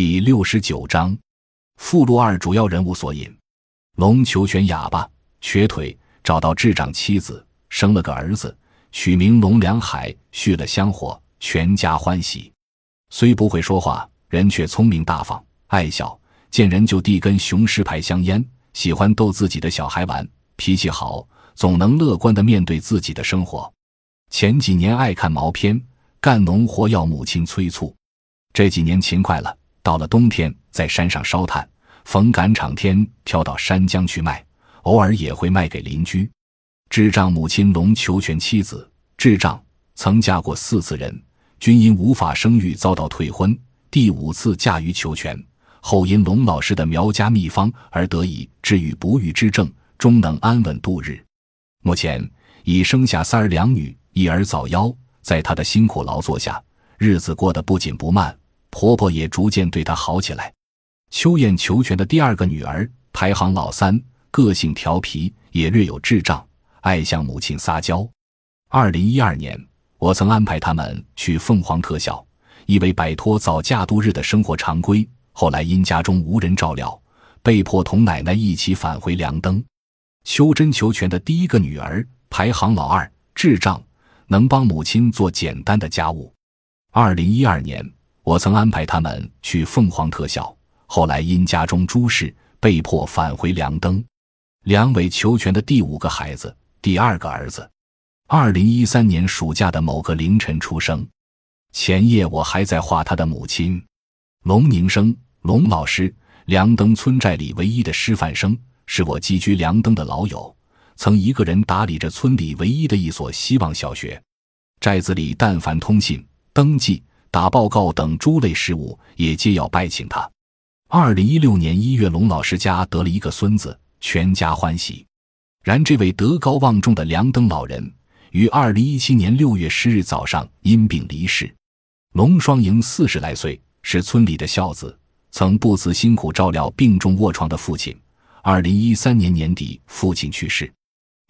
第六十九章，附录二主要人物索引：龙求全哑巴，瘸腿，找到智障妻子，生了个儿子，取名龙良海，续了香火，全家欢喜。虽不会说话，人却聪明大方，爱笑，见人就递根雄狮牌香烟，喜欢逗自己的小孩玩，脾气好，总能乐观的面对自己的生活。前几年爱看毛片，干农活要母亲催促。这几年勤快了，到了冬天在山上烧炭，逢赶场天挑到山江去卖，偶尔也会卖给邻居。智障母亲龙求全妻子智障曾嫁过四次人，均因无法生育遭到退婚。第五次嫁于求全后，因龙老师的苗家秘方而得以治愈不育之症，终能安稳度日。目前已生下三儿两女。一儿早夭，在他的辛苦劳作下，日子过得不紧不慢，婆婆也逐渐对她好起来。秋燕求全的第二个女儿排行老三，个性调皮，也略有智障，爱向母亲撒娇。二零一二年，我曾安排他们去凤凰特校，以为摆脱早嫁度日的生活常规。后来因家中无人照料，被迫同奶奶一起返回凉灯。秋真求全的第一个女儿排行老二，智障。能帮母亲做简单的家务。二零一二年，我曾安排他们去凤凰特校，后来因家中诸事，被迫返回梁灯。梁伟求全的第五个孩子，第二个儿子，二零一三年暑假的某个凌晨出生。前夜我还在画他的母亲，龙宁生，龙老师，梁登村寨里唯一的师范生，是我寄居梁灯的老友。曾一个人打理着村里唯一的一所希望小学，寨子里但凡通信、登记、打报告等诸类事务，也皆要拜请他。二零一六年一月，龙老师家得了一个孙子，全家欢喜。然这位德高望重的梁登老人，于二零一七年六月十日早上因病离世。龙双营四十来岁，是村里的孝子，曾不辞辛苦照料病重卧床的父亲。二零一三年年底，父亲去世。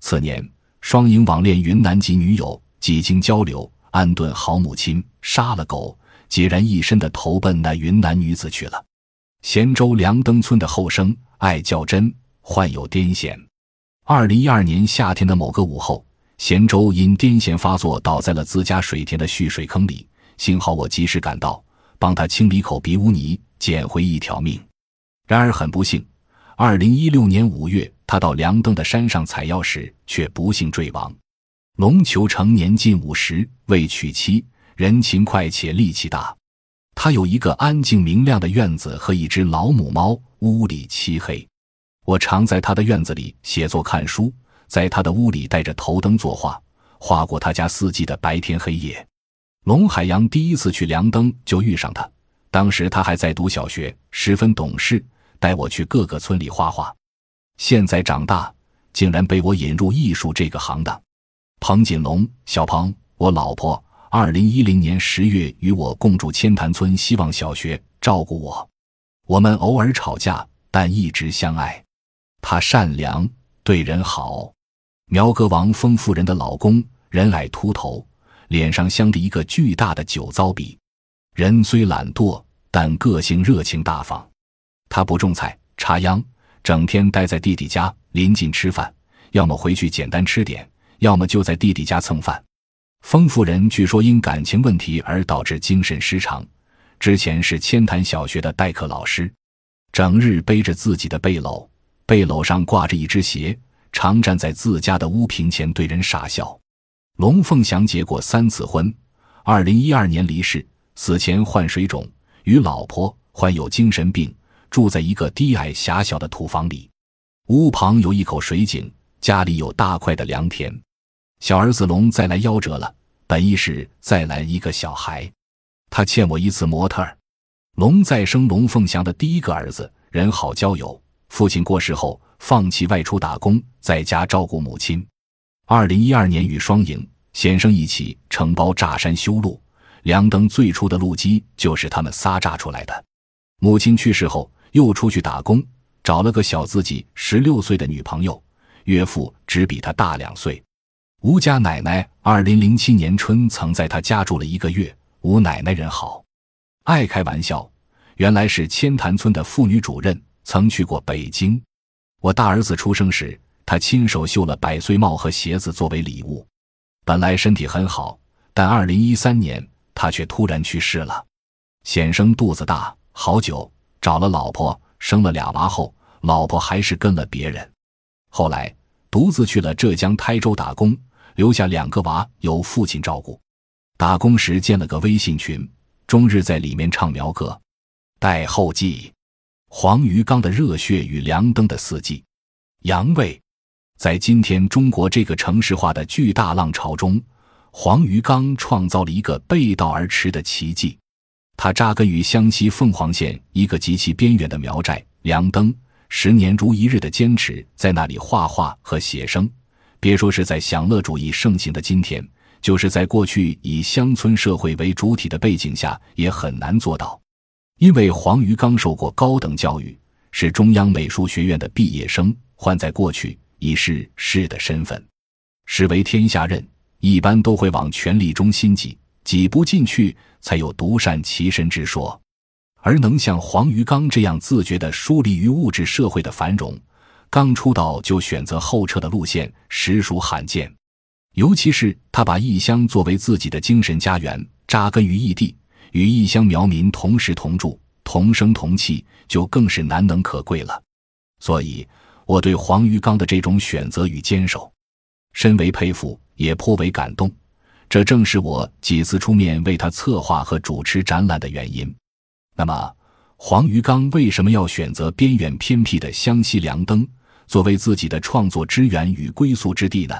次年，双营网恋云南籍女友，几经交流，安顿好母亲，杀了狗，孑然一身的投奔那云南女子去了。咸州梁登村的后生爱较真，患有癫痫。二零一二年夏天的某个午后，咸州因癫痫发作，倒在了自家水田的蓄水坑里。幸好我及时赶到，帮他清理口鼻污泥，捡回一条命。然而很不幸。二零一六年五月，他到梁登的山上采药时，却不幸坠亡。龙求成年近五十，未娶妻，人勤快且力气大。他有一个安静明亮的院子和一只老母猫，屋里漆黑。我常在他的院子里写作看书，在他的屋里带着头灯作画，画过他家四季的白天黑夜。龙海洋第一次去梁登就遇上他，当时他还在读小学，十分懂事。带我去各个村里画画，现在长大，竟然被我引入艺术这个行当。彭锦龙，小彭，我老婆，二零一零年十月与我共住千潭村希望小学，照顾我。我们偶尔吵架，但一直相爱。他善良，对人好。苗哥王峰夫人的老公，人矮秃头，脸上镶着一个巨大的酒糟鼻。人虽懒惰，但个性热情大方。他不种菜，插秧，整天待在弟弟家临近吃饭，要么回去简单吃点，要么就在弟弟家蹭饭。丰夫人据说因感情问题而导致精神失常，之前是千潭小学的代课老师，整日背着自己的背篓，背篓上挂着一只鞋，常站在自家的屋坪前对人傻笑。龙凤祥结过三次婚，二零一二年离世，死前患水肿，与老婆患有精神病。住在一个低矮狭小的土房里，屋旁有一口水井，家里有大块的良田。小儿子龙再来夭折了，本意是再来一个小孩，他欠我一次模特儿。龙再生龙凤祥的第一个儿子，人好交友。父亲过世后，放弃外出打工，在家照顾母亲。二零一二年与双营先生一起承包炸山修路，梁登最初的路基就是他们仨炸出来的。母亲去世后。又出去打工，找了个小自己十六岁的女朋友，岳父只比他大两岁。吴家奶奶二零零七年春曾在他家住了一个月。吴奶奶人好，爱开玩笑，原来是千潭村的妇女主任，曾去过北京。我大儿子出生时，他亲手绣了百岁帽和鞋子作为礼物。本来身体很好，但二零一三年他却突然去世了。显生肚子大，好久找了老婆，生了俩娃后，老婆还是跟了别人。后来独自去了浙江台州打工，留下两个娃由父亲照顾。打工时建了个微信群，终日在里面唱苗歌。待后记：黄鱼缸的热血与梁登的四季。杨卫。在今天中国这个城市化的巨大浪潮中，黄鱼缸创造了一个背道而驰的奇迹。他扎根于湘西凤凰县一个极其边远的苗寨梁登，十年如一日的坚持在那里画画和写生。别说是在享乐主义盛行的今天，就是在过去以乡村社会为主体的背景下，也很难做到。因为黄鱼刚受过高等教育，是中央美术学院的毕业生，换在过去。已是士的身份，士为天下任，一般都会往权力中心挤，挤不进去，才有独善其身之说。而能像黄鱼刚这样自觉地疏离于物质社会的繁荣，刚出道就选择后撤的路线，实属罕见。尤其是他把异乡作为自己的精神家园，扎根于异地，与异乡苗民同时同住、同声同气，就更是难能可贵了。所以。我对黄鱼缸的这种选择与坚守，深为佩服，也颇为感动。这正是我几次出面为他策划和主持展览的原因。那么，黄鱼缸为什么要选择边远偏僻的湘西梁灯作为自己的创作之源与归宿之地呢？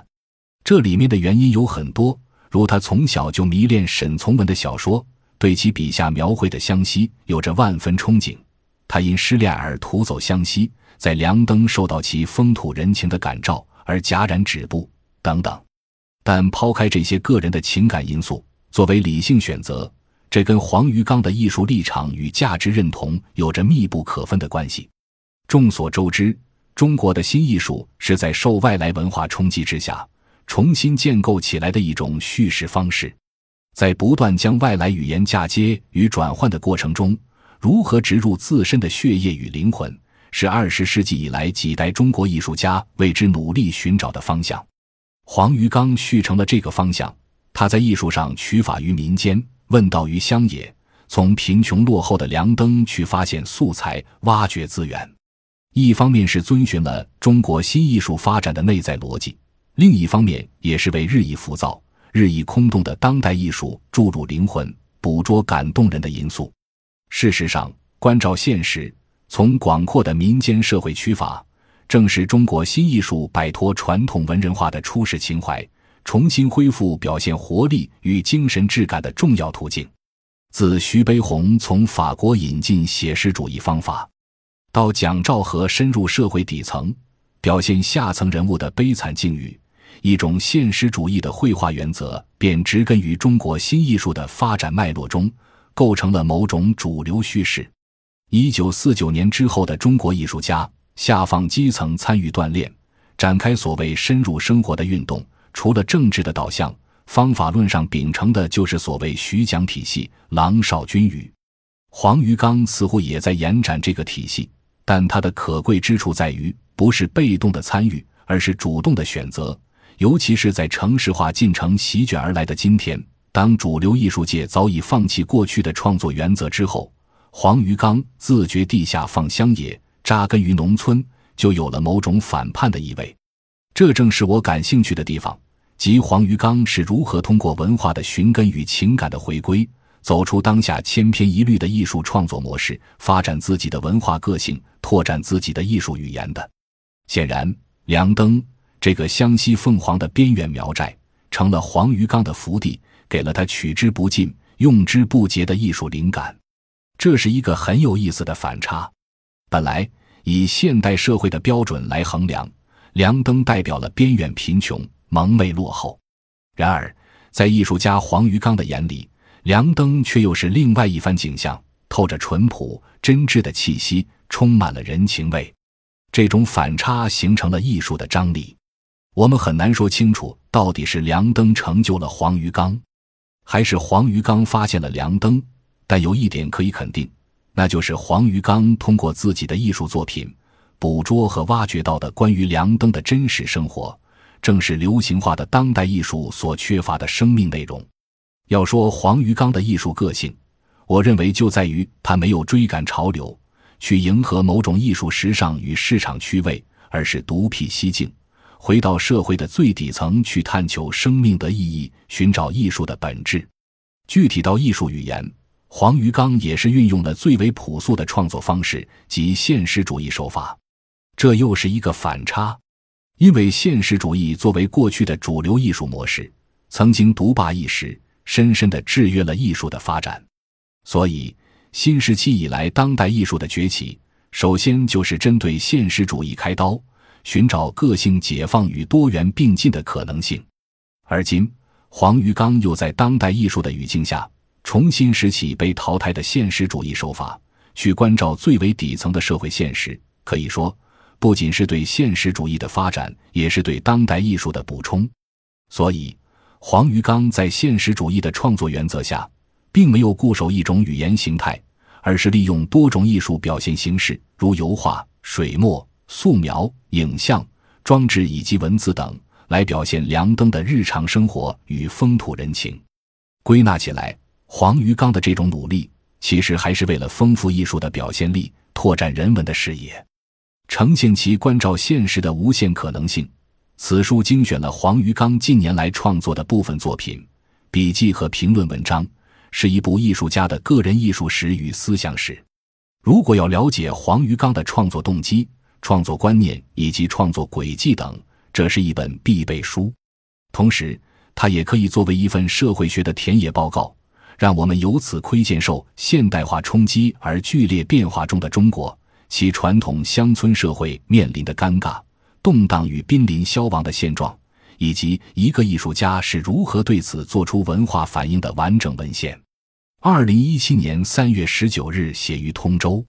这里面的原因有很多，如他从小就迷恋沈从文的小说，对其笔下描绘的湘西有着万分憧憬。他因失恋而徒走湘西。在梁登受到其风土人情的感召而戛然止步等等，但抛开这些个人的情感因素，作为理性选择，这跟黄鱼缸的艺术立场与价值认同有着密不可分的关系。众所周知，中国的新艺术是在受外来文化冲击之下重新建构起来的一种叙事方式，在不断将外来语言嫁接与转换的过程中，如何植入自身的血液与灵魂？是二十世纪以来几代中国艺术家为之努力寻找的方向。黄鱼刚续成了这个方向。他在艺术上取法于民间，问道于乡野，从贫穷落后的梁登去发现素材、挖掘资源。一方面是遵循了中国新艺术发展的内在逻辑，另一方面也是为日益浮躁、日益空洞的当代艺术注入灵魂、捕捉感动人的因素。事实上，关照现实。从广阔的民间社会取法，正是中国新艺术摆脱传统文人化的初始情怀，重新恢复表现活力与精神质感的重要途径。自徐悲鸿从法国引进写实主义方法，到蒋兆和深入社会底层，表现下层人物的悲惨境遇，一种现实主义的绘画原则便植根于中国新艺术的发展脉络中，构成了某种主流叙事。一九四九年之后的中国艺术家下放基层参与锻炼，展开所谓深入生活的运动。除了政治的导向，方法论上秉承的就是所谓徐蒋体系。郎少君语，黄于刚似乎也在延展这个体系，但它的可贵之处在于，不是被动的参与，而是主动的选择。尤其是在城市化进程席卷而来的今天，当主流艺术界早已放弃过去的创作原则之后。黄鱼缸自觉地下放乡野，扎根于农村，就有了某种反叛的意味。这正是我感兴趣的地方，即黄鱼缸是如何通过文化的寻根与情感的回归，走出当下千篇一律的艺术创作模式，发展自己的文化个性，拓展自己的艺术语言的。显然，梁登这个湘西凤凰的边远苗寨，成了黄鱼缸的福地，给了他取之不尽、用之不竭的艺术灵感。这是一个很有意思的反差。本来以现代社会的标准来衡量，梁登代表了边远贫穷、蒙昧落后。然而，在艺术家黄鱼缸的眼里，梁登却又是另外一番景象，透着淳朴真挚的气息，充满了人情味。这种反差形成了艺术的张力。我们很难说清楚，到底是梁登成就了黄鱼缸，还是黄鱼缸发现了梁登。但有一点可以肯定，那就是黄鱼刚通过自己的艺术作品，捕捉和挖掘到的关于梁登的真实生活，正是流行化的当代艺术所缺乏的生命内容。要说黄鱼刚的艺术个性，我认为就在于他没有追赶潮流，去迎合某种艺术时尚与市场趣味，而是独辟蹊径，回到社会的最底层去探求生命的意义，寻找艺术的本质。具体到艺术语言，黄鱼刚也是运用了最为朴素的创作方式及现实主义手法，这又是一个反差。因为现实主义作为过去的主流艺术模式，曾经独霸一时，深深的制约了艺术的发展。所以，新时期以来，当代艺术的崛起，首先就是针对现实主义开刀，寻找个性解放与多元并进的可能性。而今，黄鱼刚又在当代艺术的语境下，重新拾起被淘汰的现实主义手法，去关照最为底层的社会现实。可以说，不仅是对现实主义的发展，也是对当代艺术的补充。所以，黄鱼刚在现实主义的创作原则下，并没有固守一种语言形态，而是利用多种艺术表现形式，如油画、水墨、素描、影像、装置以及文字等。来表现梁登的日常生活与风土人情。归纳起来，黄鱼刚的这种努力，其实还是为了丰富艺术的表现力，拓展人文的视野，呈现其关照现实的无限可能性。此书精选了黄于刚近年来创作的部分作品、笔记和评论文章，是一部艺术家的个人艺术史与思想史。如果要了解黄于刚的创作动机、创作观念以及创作轨迹等，这是一本必备书，同时，它也可以作为一份社会学的田野报告，让我们由此窥见受现代化冲击而剧烈变化中的中国，其传统乡村社会面临的尴尬、动荡与濒临消亡的现状，以及一个艺术家是如何对此做出文化反应的完整文献。二零一七年三月十九日，写于通州。